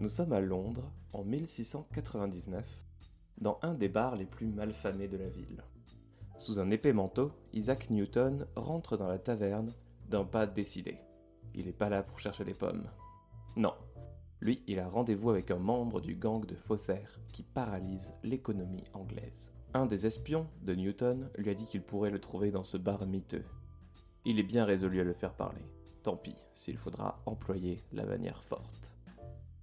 Nous sommes à Londres en 1699, dans un des bars les plus malfamés de la ville. Sous un épais manteau, Isaac Newton rentre dans la taverne d'un pas décidé. Il n'est pas là pour chercher des pommes. Non, lui, il a rendez-vous avec un membre du gang de faussaires qui paralyse l'économie anglaise. Un des espions de Newton lui a dit qu'il pourrait le trouver dans ce bar miteux. Il est bien résolu à le faire parler. Tant pis s'il faudra employer la manière forte.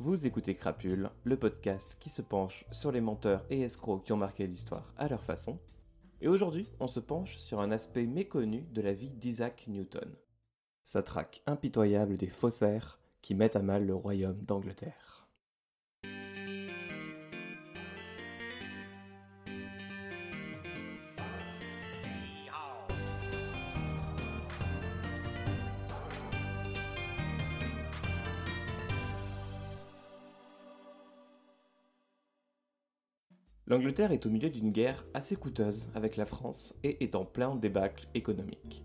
Vous écoutez Crapule, le podcast qui se penche sur les menteurs et escrocs qui ont marqué l'histoire à leur façon. Et aujourd'hui, on se penche sur un aspect méconnu de la vie d'Isaac Newton. Sa traque impitoyable des faussaires qui mettent à mal le royaume d'Angleterre. L'Angleterre est au milieu d'une guerre assez coûteuse avec la France et est en plein débâcle économique.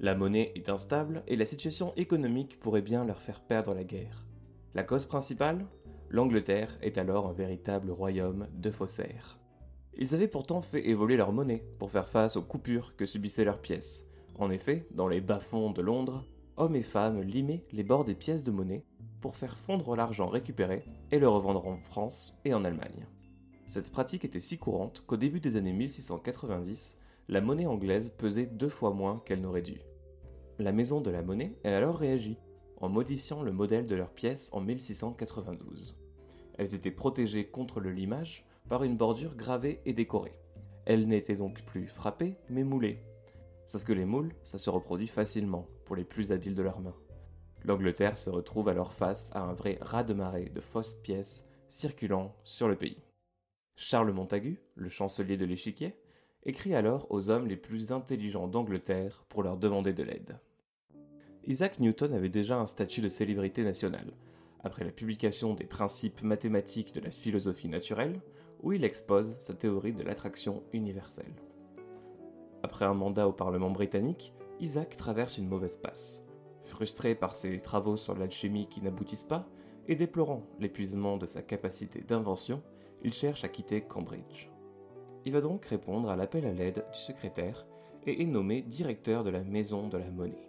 La monnaie est instable et la situation économique pourrait bien leur faire perdre la guerre. La cause principale? L'Angleterre est alors un véritable royaume de faussaires. Ils avaient pourtant fait évoluer leur monnaie pour faire face aux coupures que subissaient leurs pièces. En effet, dans les bas-fonds de Londres, hommes et femmes limaient les bords des pièces de monnaie pour faire fondre l'argent récupéré et le revendre en France et en Allemagne. Cette pratique était si courante qu'au début des années 1690, la monnaie anglaise pesait deux fois moins qu'elle n'aurait dû. La maison de la monnaie a alors réagi, en modifiant le modèle de leurs pièces en 1692. Elles étaient protégées contre le limage par une bordure gravée et décorée. Elles n'étaient donc plus frappées, mais moulées. Sauf que les moules, ça se reproduit facilement pour les plus habiles de leurs mains. L'Angleterre se retrouve alors face à un vrai raz-de-marée de fausses pièces circulant sur le pays. Charles Montagu, le chancelier de l'échiquier, écrit alors aux hommes les plus intelligents d'Angleterre pour leur demander de l'aide. Isaac Newton avait déjà un statut de célébrité nationale, après la publication des principes mathématiques de la philosophie naturelle, où il expose sa théorie de l'attraction universelle. Après un mandat au Parlement britannique, Isaac traverse une mauvaise passe. Frustré par ses travaux sur l'alchimie qui n'aboutissent pas, et déplorant l'épuisement de sa capacité d'invention, il cherche à quitter Cambridge. Il va donc répondre à l'appel à l'aide du secrétaire et est nommé directeur de la Maison de la Monnaie.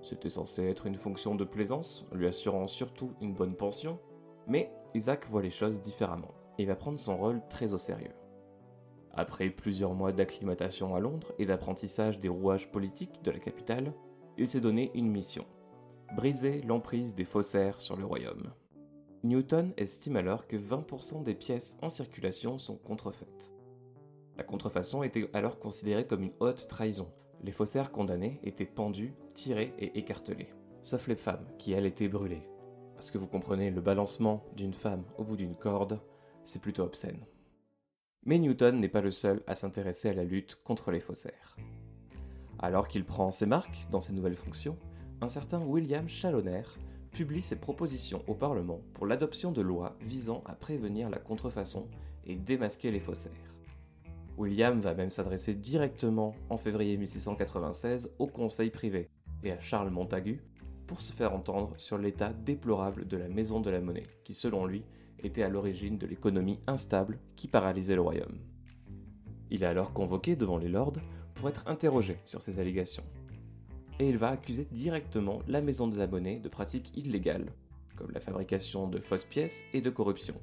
C'était censé être une fonction de plaisance, lui assurant surtout une bonne pension, mais Isaac voit les choses différemment et va prendre son rôle très au sérieux. Après plusieurs mois d'acclimatation à Londres et d'apprentissage des rouages politiques de la capitale, il s'est donné une mission briser l'emprise des faussaires sur le royaume. Newton estime alors que 20% des pièces en circulation sont contrefaites. La contrefaçon était alors considérée comme une haute trahison. Les faussaires condamnés étaient pendus, tirés et écartelés. Sauf les femmes, qui elles étaient brûlées. Parce que vous comprenez, le balancement d'une femme au bout d'une corde, c'est plutôt obscène. Mais Newton n'est pas le seul à s'intéresser à la lutte contre les faussaires. Alors qu'il prend ses marques dans ses nouvelles fonctions, un certain William Challoner publie ses propositions au Parlement pour l'adoption de lois visant à prévenir la contrefaçon et démasquer les faussaires. William va même s'adresser directement en février 1696 au Conseil privé et à Charles Montagu pour se faire entendre sur l'état déplorable de la Maison de la Monnaie, qui selon lui était à l'origine de l'économie instable qui paralysait le royaume. Il est alors convoqué devant les lords pour être interrogé sur ces allégations et il va accuser directement la maison de la monnaie de pratiques illégales, comme la fabrication de fausses pièces et de corruption,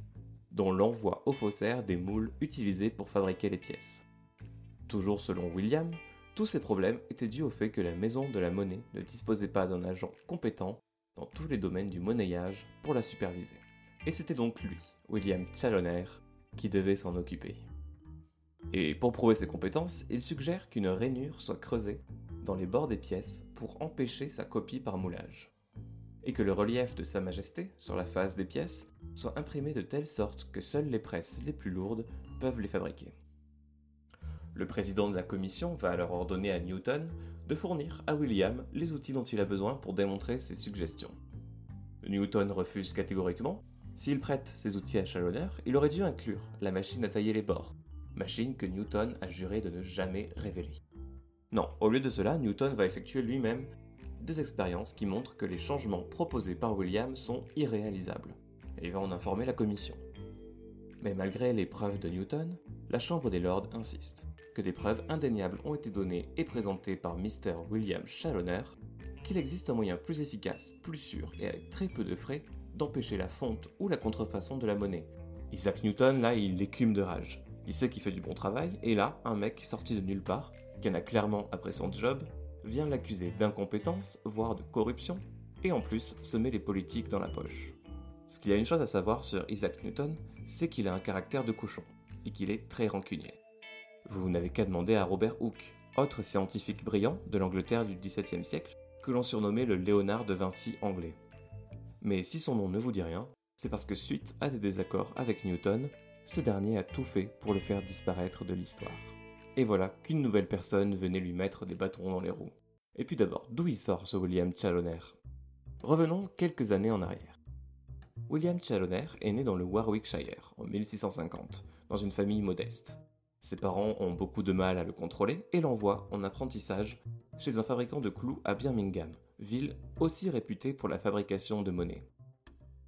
dont l'envoi aux faussaires des moules utilisés pour fabriquer les pièces. Toujours selon William, tous ces problèmes étaient dus au fait que la maison de la monnaie ne disposait pas d'un agent compétent dans tous les domaines du monnayage pour la superviser. Et c'était donc lui, William Challoner, qui devait s'en occuper. Et pour prouver ses compétences, il suggère qu'une rainure soit creusée dans les bords des pièces pour empêcher sa copie par moulage, et que le relief de Sa Majesté sur la face des pièces soit imprimé de telle sorte que seules les presses les plus lourdes peuvent les fabriquer. Le président de la commission va alors ordonner à Newton de fournir à William les outils dont il a besoin pour démontrer ses suggestions. Newton refuse catégoriquement. S'il prête ses outils à Challoner, il aurait dû inclure la machine à tailler les bords, machine que Newton a juré de ne jamais révéler. Non, au lieu de cela, Newton va effectuer lui-même des expériences qui montrent que les changements proposés par William sont irréalisables. et il va en informer la commission. Mais malgré les preuves de Newton, la Chambre des Lords insiste que des preuves indéniables ont été données et présentées par Mr. William Challoner qu'il existe un moyen plus efficace, plus sûr et avec très peu de frais d'empêcher la fonte ou la contrefaçon de la monnaie. Isaac Newton, là, il écume de rage. Il sait qu'il fait du bon travail, et là, un mec sorti de nulle part, qui en a clairement après son job, vient l'accuser d'incompétence, voire de corruption, et en plus se met les politiques dans la poche. Ce qu'il y a une chose à savoir sur Isaac Newton, c'est qu'il a un caractère de cochon, et qu'il est très rancunier. Vous n'avez qu'à demander à Robert Hooke, autre scientifique brillant de l'Angleterre du XVIIe siècle, que l'on surnommait le Léonard de Vinci anglais. Mais si son nom ne vous dit rien, c'est parce que suite à des désaccords avec Newton, ce dernier a tout fait pour le faire disparaître de l'histoire. Et voilà qu'une nouvelle personne venait lui mettre des bâtons dans les roues. Et puis d'abord, d'où il sort ce William Challoner? Revenons quelques années en arrière. William Challoner est né dans le Warwickshire en 1650, dans une famille modeste. Ses parents ont beaucoup de mal à le contrôler et l'envoient en apprentissage chez un fabricant de clous à Birmingham, ville aussi réputée pour la fabrication de monnaie.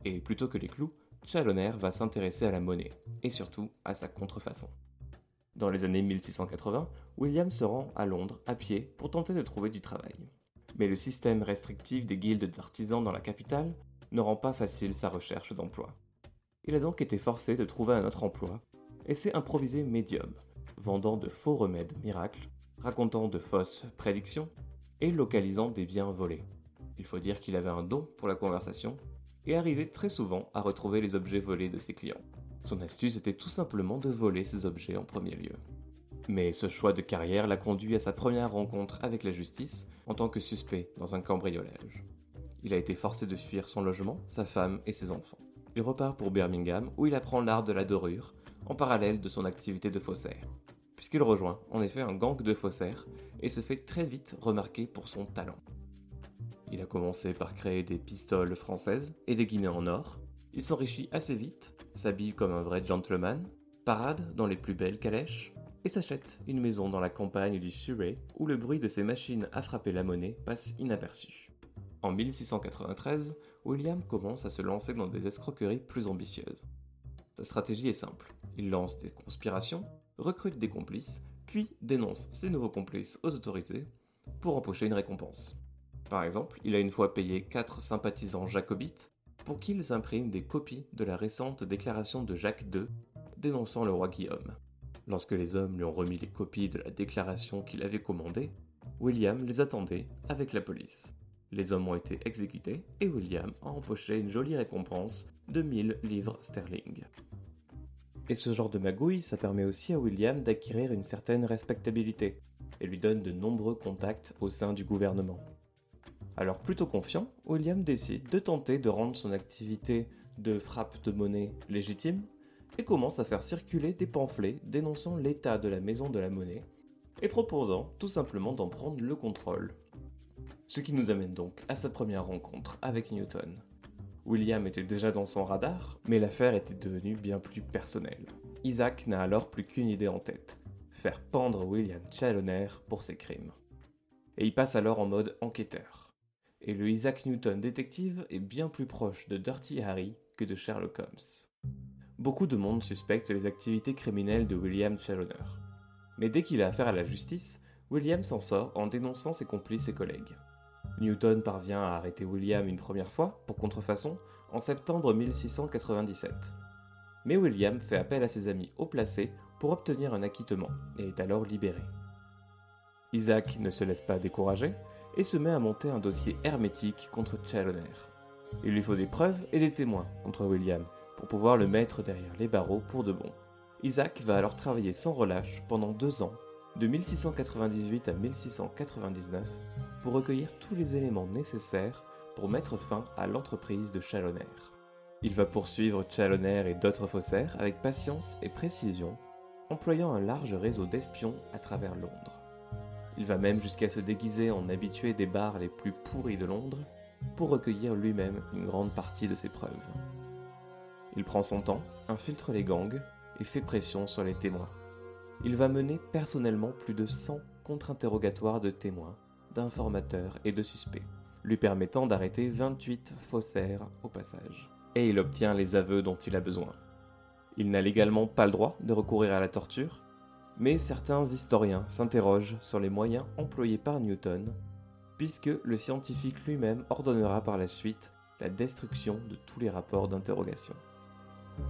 Et plutôt que les clous, Challoner va s'intéresser à la monnaie, et surtout à sa contrefaçon. Dans les années 1680, William se rend à Londres à pied pour tenter de trouver du travail. Mais le système restrictif des guildes d'artisans dans la capitale ne rend pas facile sa recherche d'emploi. Il a donc été forcé de trouver un autre emploi et s'est improvisé médium, vendant de faux remèdes miracles, racontant de fausses prédictions et localisant des biens volés. Il faut dire qu'il avait un don pour la conversation et arrivait très souvent à retrouver les objets volés de ses clients. Son astuce était tout simplement de voler ces objets en premier lieu. Mais ce choix de carrière l'a conduit à sa première rencontre avec la justice en tant que suspect dans un cambriolage. Il a été forcé de fuir son logement, sa femme et ses enfants. Il repart pour Birmingham où il apprend l'art de la dorure en parallèle de son activité de faussaire, puisqu'il rejoint en effet un gang de faussaires et se fait très vite remarquer pour son talent. Il a commencé par créer des pistoles françaises et des guinées en or. Il s'enrichit assez vite, s'habille comme un vrai gentleman, parade dans les plus belles calèches et s'achète une maison dans la campagne du Surrey où le bruit de ses machines à frapper la monnaie passe inaperçu. En 1693, William commence à se lancer dans des escroqueries plus ambitieuses. Sa stratégie est simple. Il lance des conspirations, recrute des complices, puis dénonce ses nouveaux complices aux autorités pour empocher une récompense. Par exemple, il a une fois payé quatre sympathisants jacobites pour qu'ils impriment des copies de la récente déclaration de Jacques II dénonçant le roi Guillaume. Lorsque les hommes lui ont remis les copies de la déclaration qu'il avait commandée, William les attendait avec la police. Les hommes ont été exécutés et William a empoché une jolie récompense de 1000 livres sterling. Et ce genre de magouille, ça permet aussi à William d'acquérir une certaine respectabilité et lui donne de nombreux contacts au sein du gouvernement. Alors plutôt confiant, William décide de tenter de rendre son activité de frappe de monnaie légitime et commence à faire circuler des pamphlets dénonçant l'état de la maison de la monnaie et proposant tout simplement d'en prendre le contrôle. Ce qui nous amène donc à sa première rencontre avec Newton. William était déjà dans son radar, mais l'affaire était devenue bien plus personnelle. Isaac n'a alors plus qu'une idée en tête, faire pendre William Challoner pour ses crimes. Et il passe alors en mode enquêteur. Et le Isaac Newton détective est bien plus proche de Dirty Harry que de Sherlock Holmes. Beaucoup de monde suspecte les activités criminelles de William Challoner. Mais dès qu'il a affaire à la justice, William s'en sort en dénonçant ses complices et collègues. Newton parvient à arrêter William une première fois, pour contrefaçon, en septembre 1697. Mais William fait appel à ses amis haut placés pour obtenir un acquittement et est alors libéré. Isaac ne se laisse pas décourager et se met à monter un dossier hermétique contre Challoner. Il lui faut des preuves et des témoins contre William pour pouvoir le mettre derrière les barreaux pour de bon. Isaac va alors travailler sans relâche pendant deux ans, de 1698 à 1699, pour recueillir tous les éléments nécessaires pour mettre fin à l'entreprise de Challoner. Il va poursuivre Challoner et d'autres faussaires avec patience et précision, employant un large réseau d'espions à travers Londres. Il va même jusqu'à se déguiser en habitué des bars les plus pourris de Londres pour recueillir lui-même une grande partie de ses preuves. Il prend son temps, infiltre les gangs et fait pression sur les témoins. Il va mener personnellement plus de 100 contre-interrogatoires de témoins, d'informateurs et de suspects, lui permettant d'arrêter 28 faussaires au passage. et il obtient les aveux dont il a besoin. Il n'a légalement pas le droit de recourir à la torture, mais certains historiens s'interrogent sur les moyens employés par Newton, puisque le scientifique lui-même ordonnera par la suite la destruction de tous les rapports d'interrogation.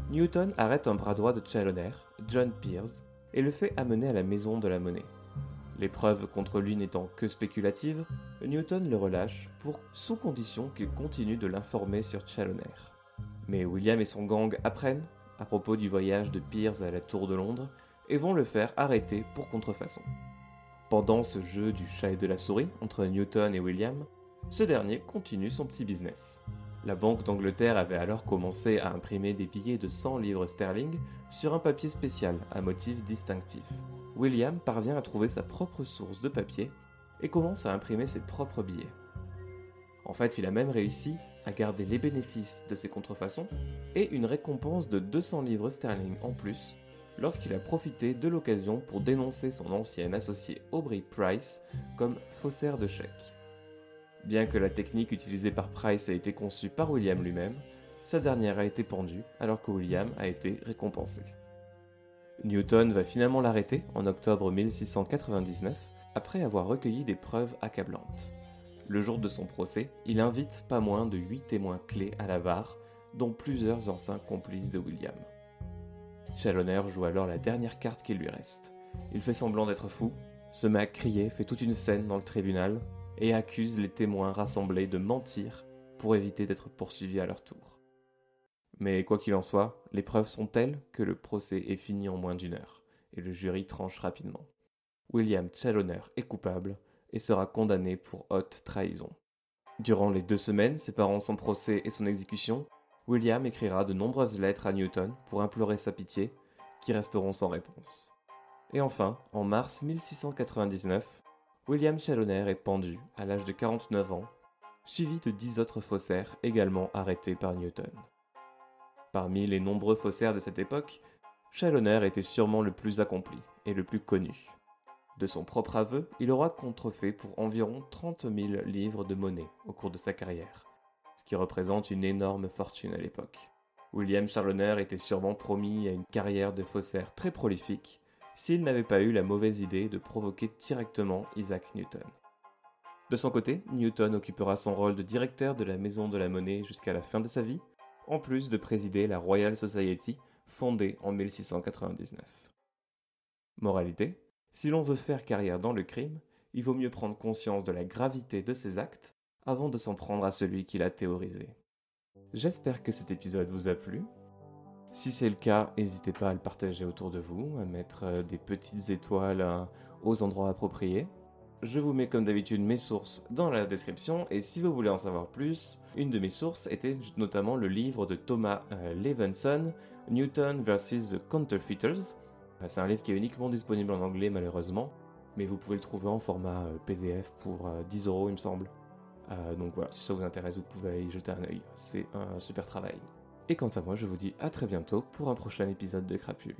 Newton arrête un bras droit de Challoner, John Pierce, et le fait amener à la maison de la monnaie. Les preuves contre lui n'étant que spéculatives, Newton le relâche pour sous condition qu'il continue de l'informer sur Challoner. Mais William et son gang apprennent à propos du voyage de Pierce à la Tour de Londres et vont le faire arrêter pour contrefaçon. Pendant ce jeu du chat et de la souris entre Newton et William, ce dernier continue son petit business. La Banque d'Angleterre avait alors commencé à imprimer des billets de 100 livres sterling sur un papier spécial à motif distinctif. William parvient à trouver sa propre source de papier et commence à imprimer ses propres billets. En fait, il a même réussi à garder les bénéfices de ses contrefaçons et une récompense de 200 livres sterling en plus lorsqu'il a profité de l'occasion pour dénoncer son ancien associé Aubrey Price comme faussaire de chèques. Bien que la technique utilisée par Price a été conçue par William lui-même, sa dernière a été pendue alors que William a été récompensé. Newton va finalement l'arrêter en octobre 1699 après avoir recueilli des preuves accablantes. Le jour de son procès, il invite pas moins de 8 témoins clés à la barre, dont plusieurs anciens complices de William. Challoner joue alors la dernière carte qui lui reste. Il fait semblant d'être fou, se met à crier, fait toute une scène dans le tribunal, et accuse les témoins rassemblés de mentir pour éviter d'être poursuivis à leur tour. Mais quoi qu'il en soit, les preuves sont telles que le procès est fini en moins d'une heure, et le jury tranche rapidement. William Challoner est coupable et sera condamné pour haute trahison. Durant les deux semaines séparant son procès et son exécution, William écrira de nombreuses lettres à Newton pour implorer sa pitié, qui resteront sans réponse. Et enfin, en mars 1699, William Challoner est pendu à l'âge de 49 ans, suivi de 10 autres faussaires également arrêtés par Newton. Parmi les nombreux faussaires de cette époque, Challoner était sûrement le plus accompli et le plus connu. De son propre aveu, il aura contrefait pour environ 30 000 livres de monnaie au cours de sa carrière, qui représente une énorme fortune à l'époque. William Challoner était sûrement promis à une carrière de faussaire très prolifique, s'il n'avait pas eu la mauvaise idée de provoquer directement Isaac Newton. De son côté, Newton occupera son rôle de directeur de la Maison de la Monnaie jusqu'à la fin de sa vie, en plus de présider la Royal Society, fondée en 1699. Moralité, si l'on veut faire carrière dans le crime, il vaut mieux prendre conscience de la gravité de ses actes avant de s'en prendre à celui qui l'a théorisé. J'espère que cet épisode vous a plu. Si c'est le cas, n'hésitez pas à le partager autour de vous, à mettre euh, des petites étoiles euh, aux endroits appropriés. Je vous mets comme d'habitude mes sources dans la description et si vous voulez en savoir plus, une de mes sources était notamment le livre de Thomas euh, Levenson, Newton vs. The Counterfeiters. C'est un livre qui est uniquement disponible en anglais malheureusement, mais vous pouvez le trouver en format PDF pour 10 euros il me semble. Donc voilà, si ça vous intéresse, vous pouvez y jeter un œil. C'est un super travail. Et quant à moi, je vous dis à très bientôt pour un prochain épisode de Crapule.